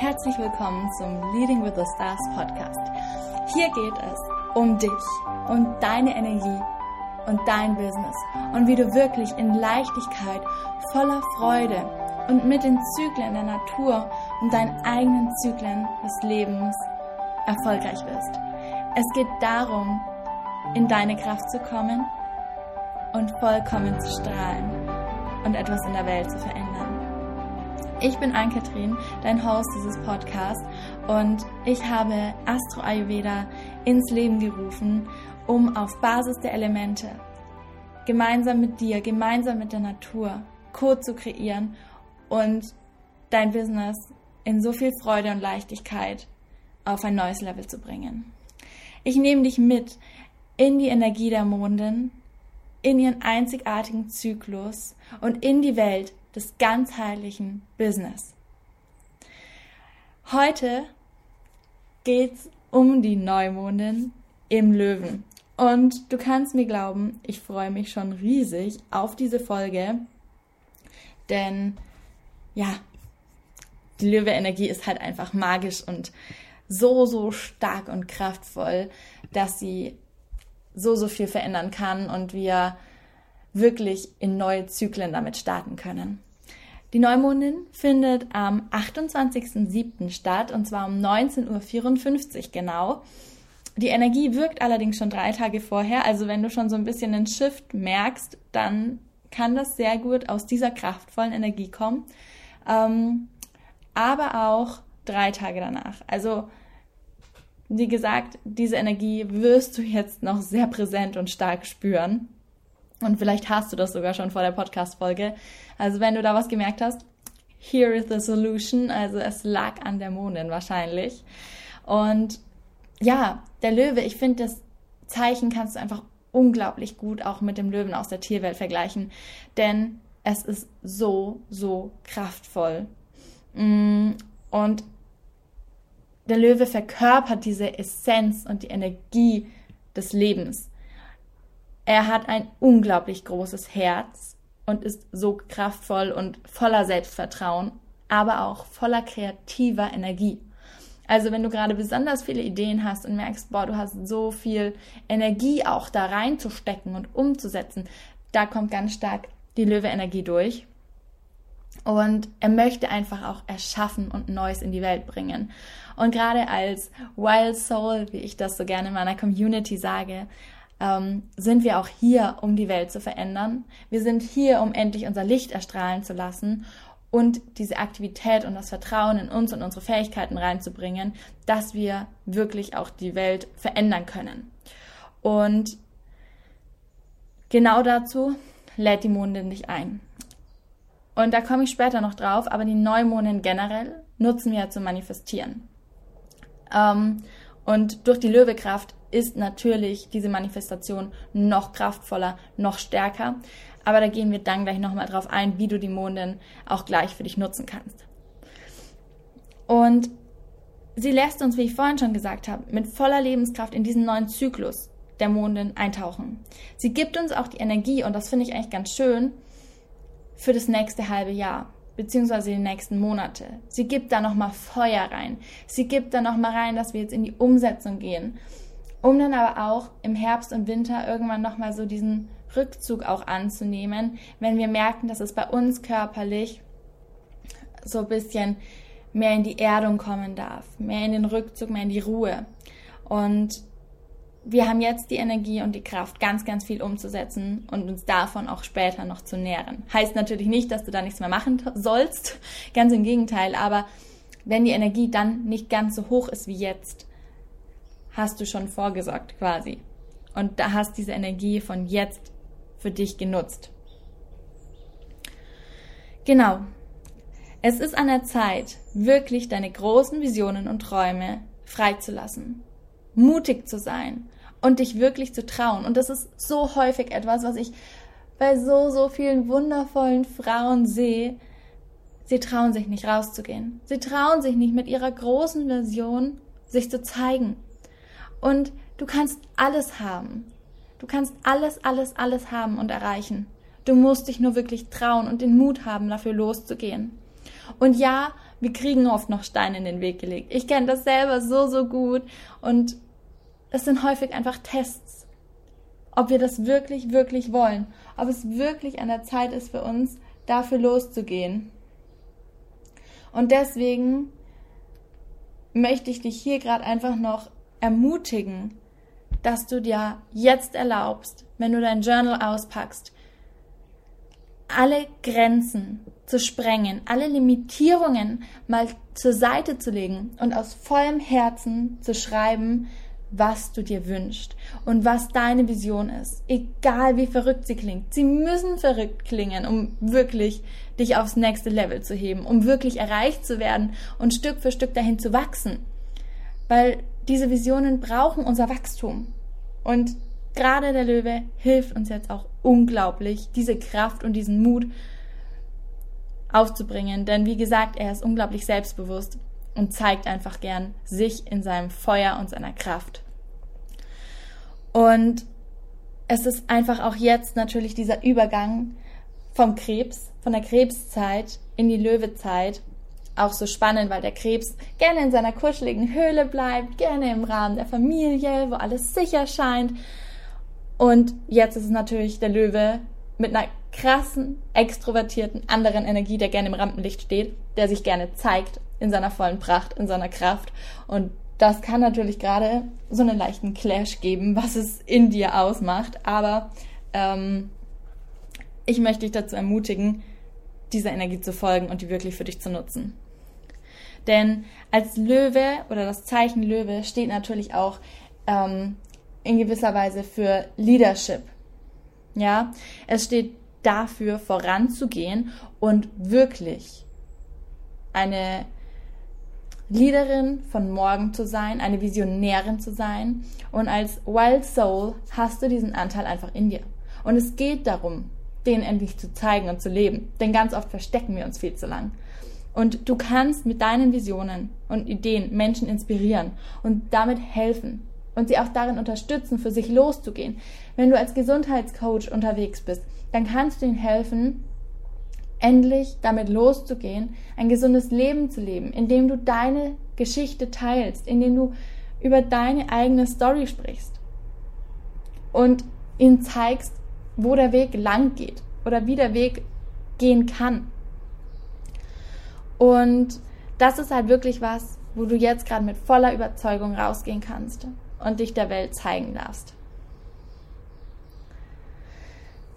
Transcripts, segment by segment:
Herzlich willkommen zum Leading with the Stars Podcast. Hier geht es um dich, um deine Energie und dein Business und wie du wirklich in Leichtigkeit, voller Freude und mit den Zyklen der Natur und deinen eigenen Zyklen des Lebens erfolgreich wirst. Es geht darum, in deine Kraft zu kommen und vollkommen zu strahlen und etwas in der Welt zu verändern. Ich bin Ann-Kathrin, dein Host dieses Podcasts und ich habe Astro Ayurveda ins Leben gerufen, um auf Basis der Elemente gemeinsam mit dir, gemeinsam mit der Natur Code zu kreieren und dein Business in so viel Freude und Leichtigkeit auf ein neues Level zu bringen. Ich nehme dich mit in die Energie der Mondin, in ihren einzigartigen Zyklus und in die Welt des ganzheitlichen Business. Heute geht's um die Neumondin im Löwen. Und du kannst mir glauben, ich freue mich schon riesig auf diese Folge, denn ja, die Löwe-Energie ist halt einfach magisch und so, so stark und kraftvoll, dass sie so, so viel verändern kann und wir wirklich in neue Zyklen damit starten können. Die Neumondin findet am 28.07. statt und zwar um 19.54 Uhr genau. Die Energie wirkt allerdings schon drei Tage vorher, also wenn du schon so ein bisschen einen Shift merkst, dann kann das sehr gut aus dieser kraftvollen Energie kommen. Ähm, aber auch drei Tage danach. Also wie gesagt, diese Energie wirst du jetzt noch sehr präsent und stark spüren. Und vielleicht hast du das sogar schon vor der Podcast-Folge. Also wenn du da was gemerkt hast, here is the solution. Also es lag an der Mondin wahrscheinlich. Und ja, der Löwe, ich finde das Zeichen kannst du einfach unglaublich gut auch mit dem Löwen aus der Tierwelt vergleichen. Denn es ist so, so kraftvoll. Mm, und der Löwe verkörpert diese Essenz und die Energie des Lebens. Er hat ein unglaublich großes Herz und ist so kraftvoll und voller Selbstvertrauen, aber auch voller kreativer Energie. Also wenn du gerade besonders viele Ideen hast und merkst, boah, du hast so viel Energie auch da reinzustecken und umzusetzen, da kommt ganz stark die Löwe-Energie durch. Und er möchte einfach auch erschaffen und Neues in die Welt bringen. Und gerade als Wild Soul, wie ich das so gerne in meiner Community sage, ähm, sind wir auch hier, um die Welt zu verändern. Wir sind hier, um endlich unser Licht erstrahlen zu lassen und diese Aktivität und das Vertrauen in uns und unsere Fähigkeiten reinzubringen, dass wir wirklich auch die Welt verändern können. Und genau dazu lädt die Mondin dich ein. Und da komme ich später noch drauf, aber die Neumondin generell nutzen wir ja zum Manifestieren. Ähm, und durch die Löwekraft ist natürlich diese Manifestation noch kraftvoller, noch stärker. Aber da gehen wir dann gleich nochmal drauf ein, wie du die Mondin auch gleich für dich nutzen kannst. Und sie lässt uns, wie ich vorhin schon gesagt habe, mit voller Lebenskraft in diesen neuen Zyklus der Mondin eintauchen. Sie gibt uns auch die Energie, und das finde ich eigentlich ganz schön, für das nächste halbe Jahr beziehungsweise die nächsten Monate. Sie gibt da nochmal Feuer rein. Sie gibt da nochmal rein, dass wir jetzt in die Umsetzung gehen um dann aber auch im Herbst und Winter irgendwann nochmal so diesen Rückzug auch anzunehmen, wenn wir merken, dass es bei uns körperlich so ein bisschen mehr in die Erdung kommen darf, mehr in den Rückzug, mehr in die Ruhe. Und wir haben jetzt die Energie und die Kraft, ganz, ganz viel umzusetzen und uns davon auch später noch zu nähren. Heißt natürlich nicht, dass du da nichts mehr machen sollst, ganz im Gegenteil, aber wenn die Energie dann nicht ganz so hoch ist wie jetzt, hast du schon vorgesorgt quasi. Und da hast diese Energie von jetzt für dich genutzt. Genau. Es ist an der Zeit, wirklich deine großen Visionen und Träume freizulassen, mutig zu sein und dich wirklich zu trauen. Und das ist so häufig etwas, was ich bei so, so vielen wundervollen Frauen sehe. Sie trauen sich nicht rauszugehen. Sie trauen sich nicht mit ihrer großen Vision sich zu zeigen, und du kannst alles haben. Du kannst alles, alles, alles haben und erreichen. Du musst dich nur wirklich trauen und den Mut haben, dafür loszugehen. Und ja, wir kriegen oft noch Steine in den Weg gelegt. Ich kenne das selber so, so gut. Und es sind häufig einfach Tests, ob wir das wirklich, wirklich wollen. Ob es wirklich an der Zeit ist für uns, dafür loszugehen. Und deswegen möchte ich dich hier gerade einfach noch ermutigen, dass du dir jetzt erlaubst, wenn du dein Journal auspackst, alle Grenzen zu sprengen, alle Limitierungen mal zur Seite zu legen und aus vollem Herzen zu schreiben, was du dir wünschst und was deine Vision ist. Egal wie verrückt sie klingt. Sie müssen verrückt klingen, um wirklich dich aufs nächste Level zu heben, um wirklich erreicht zu werden und Stück für Stück dahin zu wachsen. Weil diese Visionen brauchen unser Wachstum. Und gerade der Löwe hilft uns jetzt auch unglaublich, diese Kraft und diesen Mut aufzubringen. Denn wie gesagt, er ist unglaublich selbstbewusst und zeigt einfach gern sich in seinem Feuer und seiner Kraft. Und es ist einfach auch jetzt natürlich dieser Übergang vom Krebs, von der Krebszeit in die Löwezeit auch so spannend, weil der Krebs gerne in seiner kuscheligen Höhle bleibt, gerne im Rahmen der Familie, wo alles sicher scheint. Und jetzt ist es natürlich der Löwe mit einer krassen, extrovertierten, anderen Energie, der gerne im Rampenlicht steht, der sich gerne zeigt in seiner vollen Pracht, in seiner Kraft. Und das kann natürlich gerade so einen leichten Clash geben, was es in dir ausmacht. Aber ähm, ich möchte dich dazu ermutigen, dieser Energie zu folgen und die wirklich für dich zu nutzen. Denn als Löwe oder das Zeichen Löwe steht natürlich auch ähm, in gewisser Weise für Leadership. Ja, es steht dafür voranzugehen und wirklich eine Leaderin von morgen zu sein, eine Visionärin zu sein. Und als Wild Soul hast du diesen Anteil einfach in dir. Und es geht darum, den endlich zu zeigen und zu leben. Denn ganz oft verstecken wir uns viel zu lang. Und du kannst mit deinen Visionen und Ideen Menschen inspirieren und damit helfen und sie auch darin unterstützen, für sich loszugehen. Wenn du als Gesundheitscoach unterwegs bist, dann kannst du ihnen helfen, endlich damit loszugehen, ein gesundes Leben zu leben, indem du deine Geschichte teilst, indem du über deine eigene Story sprichst und ihnen zeigst, wo der Weg lang geht oder wie der Weg gehen kann. Und das ist halt wirklich was, wo du jetzt gerade mit voller Überzeugung rausgehen kannst und dich der Welt zeigen darfst.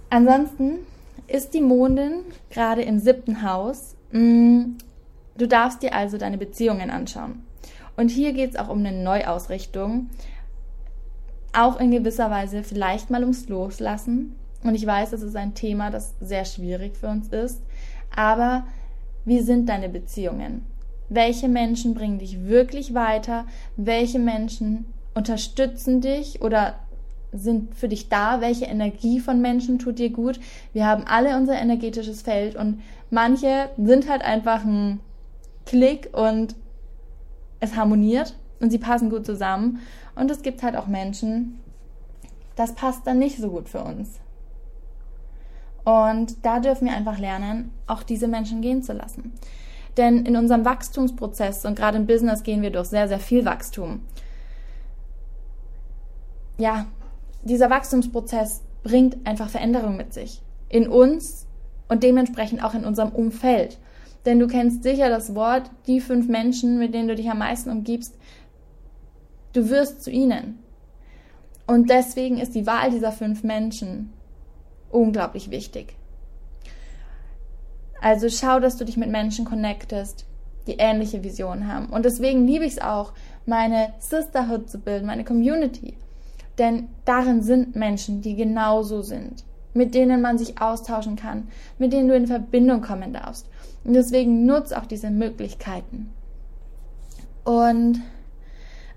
Ansonsten ist die Mondin gerade im siebten Haus. Mm, du darfst dir also deine Beziehungen anschauen. Und hier geht es auch um eine Neuausrichtung. Auch in gewisser Weise vielleicht mal ums Loslassen. Und ich weiß, das ist ein Thema, das sehr schwierig für uns ist. Aber wie sind deine Beziehungen? Welche Menschen bringen dich wirklich weiter? Welche Menschen unterstützen dich oder sind für dich da? Welche Energie von Menschen tut dir gut? Wir haben alle unser energetisches Feld und manche sind halt einfach ein Klick und es harmoniert und sie passen gut zusammen. Und es gibt halt auch Menschen, das passt dann nicht so gut für uns. Und da dürfen wir einfach lernen, auch diese Menschen gehen zu lassen. Denn in unserem Wachstumsprozess und gerade im Business gehen wir durch sehr, sehr viel Wachstum. Ja, dieser Wachstumsprozess bringt einfach Veränderung mit sich. In uns und dementsprechend auch in unserem Umfeld. Denn du kennst sicher das Wort, die fünf Menschen, mit denen du dich am meisten umgibst, du wirst zu ihnen. Und deswegen ist die Wahl dieser fünf Menschen unglaublich wichtig. Also schau, dass du dich mit Menschen connectest, die ähnliche Visionen haben. Und deswegen liebe ich es auch, meine Sisterhood zu bilden, meine Community. Denn darin sind Menschen, die genauso sind, mit denen man sich austauschen kann, mit denen du in Verbindung kommen darfst. Und deswegen nutz auch diese Möglichkeiten. Und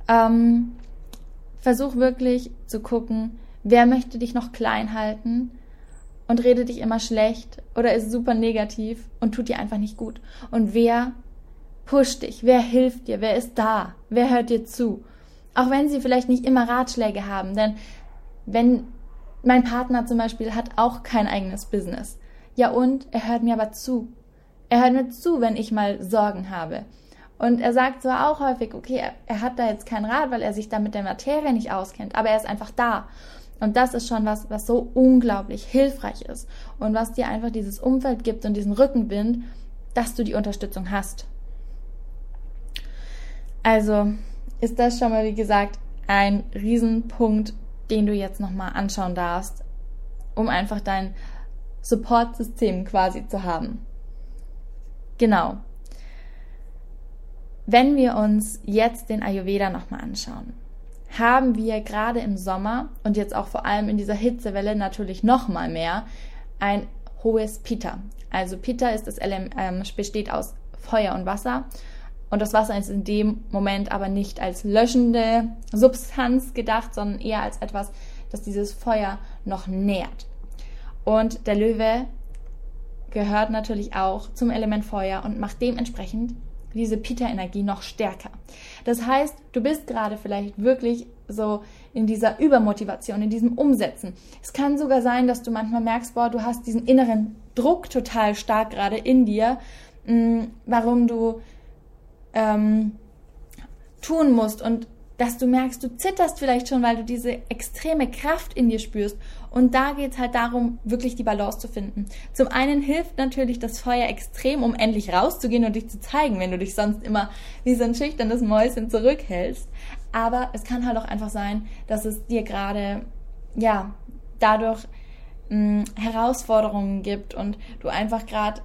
ähm, versuch wirklich zu gucken, wer möchte dich noch klein halten und redet dich immer schlecht oder ist super negativ und tut dir einfach nicht gut. Und wer pusht dich? Wer hilft dir? Wer ist da? Wer hört dir zu? Auch wenn sie vielleicht nicht immer Ratschläge haben, denn wenn mein Partner zum Beispiel hat auch kein eigenes Business. Ja und? Er hört mir aber zu. Er hört mir zu, wenn ich mal Sorgen habe. Und er sagt zwar auch häufig, okay, er, er hat da jetzt keinen Rat, weil er sich da mit der Materie nicht auskennt, aber er ist einfach da. Und das ist schon was, was so unglaublich hilfreich ist und was dir einfach dieses Umfeld gibt und diesen Rückenwind, dass du die Unterstützung hast. Also ist das schon mal, wie gesagt, ein Riesenpunkt, den du jetzt nochmal anschauen darfst, um einfach dein Support-System quasi zu haben. Genau. Wenn wir uns jetzt den Ayurveda nochmal anschauen, haben wir gerade im Sommer und jetzt auch vor allem in dieser Hitzewelle natürlich nochmal mehr ein hohes Pitta. Also Pitta ist das Element, ähm, besteht aus Feuer und Wasser und das Wasser ist in dem Moment aber nicht als löschende Substanz gedacht, sondern eher als etwas, das dieses Feuer noch nährt. Und der Löwe gehört natürlich auch zum Element Feuer und macht dementsprechend diese Pita-Energie noch stärker. Das heißt, du bist gerade vielleicht wirklich so in dieser Übermotivation, in diesem Umsetzen. Es kann sogar sein, dass du manchmal merkst, boah, du hast diesen inneren Druck total stark gerade in dir, mh, mm, warum du ähm, tun musst und dass du merkst, du zitterst vielleicht schon, weil du diese extreme Kraft in dir spürst. Und da geht es halt darum, wirklich die Balance zu finden. Zum einen hilft natürlich das Feuer extrem, um endlich rauszugehen und dich zu zeigen, wenn du dich sonst immer wie so ein schüchternes Mäuschen zurückhältst. Aber es kann halt auch einfach sein, dass es dir gerade, ja, dadurch mh, hm, Herausforderungen gibt und du einfach gerade,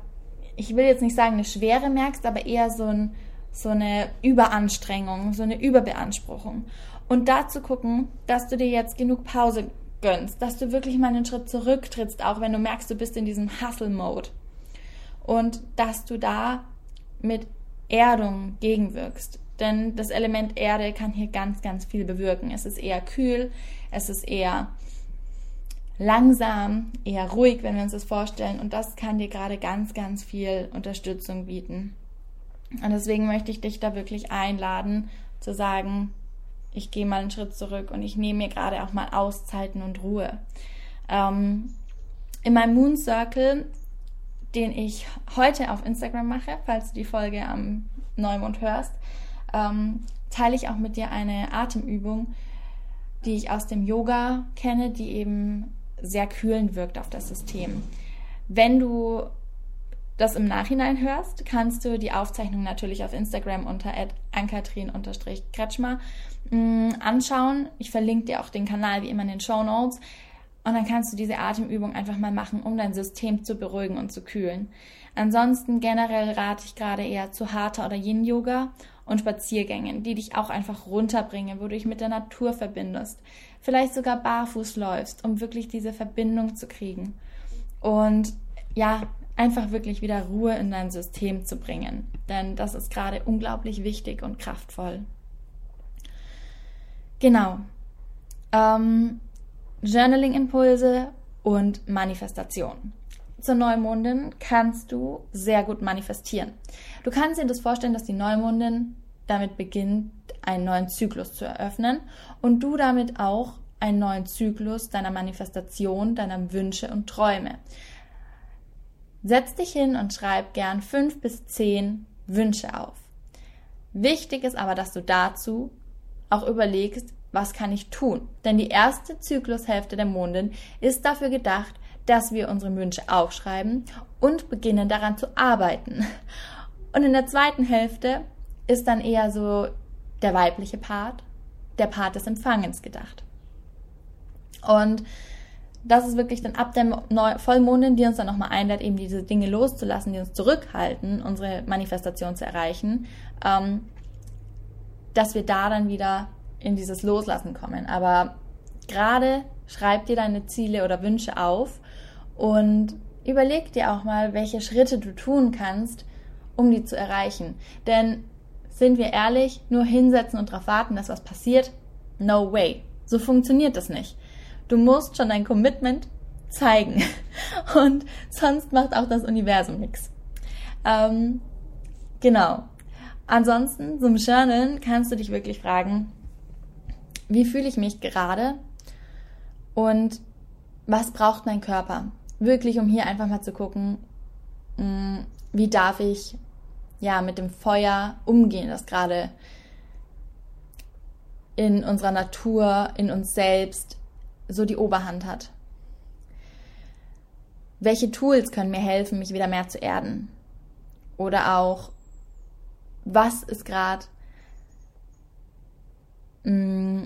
ich will jetzt nicht sagen eine Schwere merkst, aber eher so ein so eine Überanstrengung, so eine Überbeanspruchung. Und da zu gucken, dass du dir jetzt genug Pause gönnst, dass du wirklich mal einen Schritt zurücktrittst, auch wenn du merkst, du bist in diesem Hustle-Mode. Und dass du da mit Erdung gegenwirkst. Denn das Element Erde kann hier ganz, ganz viel bewirken. Es ist eher kühl, es ist eher langsam, eher ruhig, wenn wir uns das vorstellen. Und das kann dir gerade ganz, ganz viel Unterstützung bieten. Und deswegen möchte ich dich da wirklich einladen, zu sagen, ich gehe mal einen Schritt zurück und ich nehme mir gerade auch mal Auszeiten und Ruhe. Ähm, in meinem Moon Circle, den ich heute auf Instagram mache, falls du die Folge am Neumond hörst, ähm, teile ich auch mit dir eine Atemübung, die ich aus dem Yoga kenne, die eben sehr kühlend wirkt auf das System. Wenn du das im Nachhinein hörst, kannst du die Aufzeichnung natürlich auf Instagram unter ankatrin-kretschmer mm, anschauen. Ich verlinke dir auch den Kanal wie immer in den Show Notes. Und dann kannst du diese Atemübung einfach mal machen, um dein System zu beruhigen und zu kühlen. Ansonsten generell rate ich gerade eher zu Hatha oder Yin-Yoga und Spaziergängen, die dich auch einfach runterbringen, wo du dich mit der Natur verbindest. Vielleicht sogar barfuß läufst, um wirklich diese Verbindung zu kriegen. Und ja, einfach wirklich wieder Ruhe in dein System zu bringen. Denn das ist gerade unglaublich wichtig und kraftvoll. Genau. Ähm, Journaling-Impulse und Manifestation. Zur Neumondin kannst du sehr gut manifestieren. Du kannst dir das vorstellen, dass die Neumondin damit beginnt, einen neuen Zyklus zu eröffnen und du damit auch einen neuen Zyklus deiner Manifestation, deiner Wünsche und Träume. Setz dich hin und schreib gern fünf bis zehn Wünsche auf. Wichtig ist aber, dass du dazu auch überlegst, was kann ich tun? Denn die erste Zyklushälfte der Mondin ist dafür gedacht, dass wir unsere Wünsche aufschreiben und beginnen daran zu arbeiten. Und in der zweiten Hälfte ist dann eher so der weibliche Part, der Part des Empfangens gedacht. Und das ist wirklich dann ab der Vollmondin, die uns dann nochmal einlädt, eben diese Dinge loszulassen, die uns zurückhalten, unsere Manifestation zu erreichen, ähm, dass wir da dann wieder in dieses Loslassen kommen. Aber gerade schreib dir deine Ziele oder Wünsche auf und überleg dir auch mal, welche Schritte du tun kannst, um die zu erreichen. Denn sind wir ehrlich, nur hinsetzen und darauf warten, dass was passiert? No way. So funktioniert das nicht. Du musst schon dein Commitment zeigen. Und sonst macht auch das Universum nichts. Ähm, genau. Ansonsten, zum Journalen kannst du dich wirklich fragen, wie fühle ich mich gerade und was braucht mein Körper? Wirklich, um hier einfach mal zu gucken, mm, wie darf ich ja mit dem Feuer umgehen, das gerade in unserer Natur, in uns selbst so die Oberhand hat. Welche Tools können mir helfen, mich wieder mehr zu erden? Oder auch, was ist gerade, mm,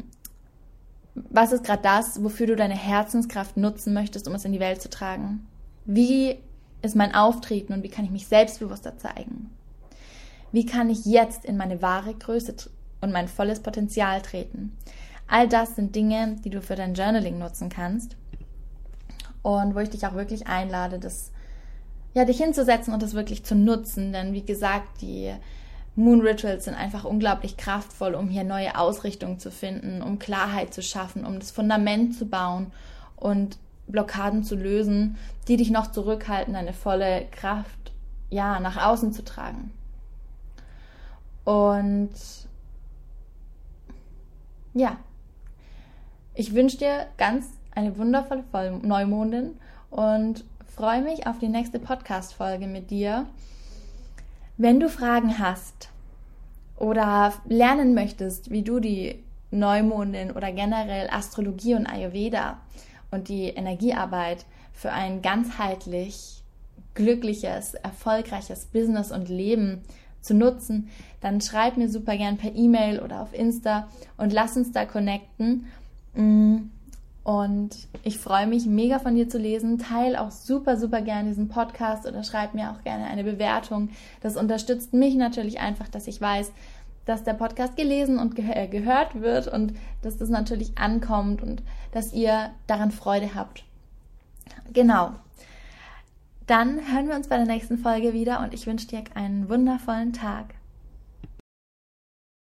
was ist gerade das, wofür du deine Herzenskraft nutzen möchtest, um es in die Welt zu tragen? Wie ist mein Auftreten und wie kann ich mich selbstbewusster zeigen? Wie kann ich jetzt in meine wahre Größe und mein volles Potenzial treten? All das sind Dinge, die du für dein Journaling nutzen kannst und wo ich dich auch wirklich einlade, das ja dich hinzusetzen und das wirklich zu nutzen, denn wie gesagt, die Moon Rituals sind einfach unglaublich kraftvoll, um hier neue Ausrichtungen zu finden, um Klarheit zu schaffen, um das Fundament zu bauen und Blockaden zu lösen, die dich noch zurückhalten, deine volle Kraft ja nach außen zu tragen. Und ja, ich wünsche dir ganz eine wundervolle Neumondin und freue mich auf die nächste Podcast-Folge mit dir. Wenn du Fragen hast oder lernen möchtest, wie du die Neumondin oder generell Astrologie und Ayurveda und die Energiearbeit für ein ganzheitlich glückliches, erfolgreiches Business und Leben zu nutzen, dann schreib mir super gern per E-Mail oder auf Insta und lass uns da connecten. Mm. Und ich freue mich mega von dir zu lesen. Teil auch super, super gerne diesen Podcast oder schreib mir auch gerne eine Bewertung. Das unterstützt mich natürlich einfach, dass ich weiß, dass der Podcast gelesen und ge äh, gehört wird und dass das natürlich ankommt und dass ihr daran Freude habt. Genau. Dann hören wir uns bei der nächsten Folge wieder und ich wünsche dir einen wundervollen Tag.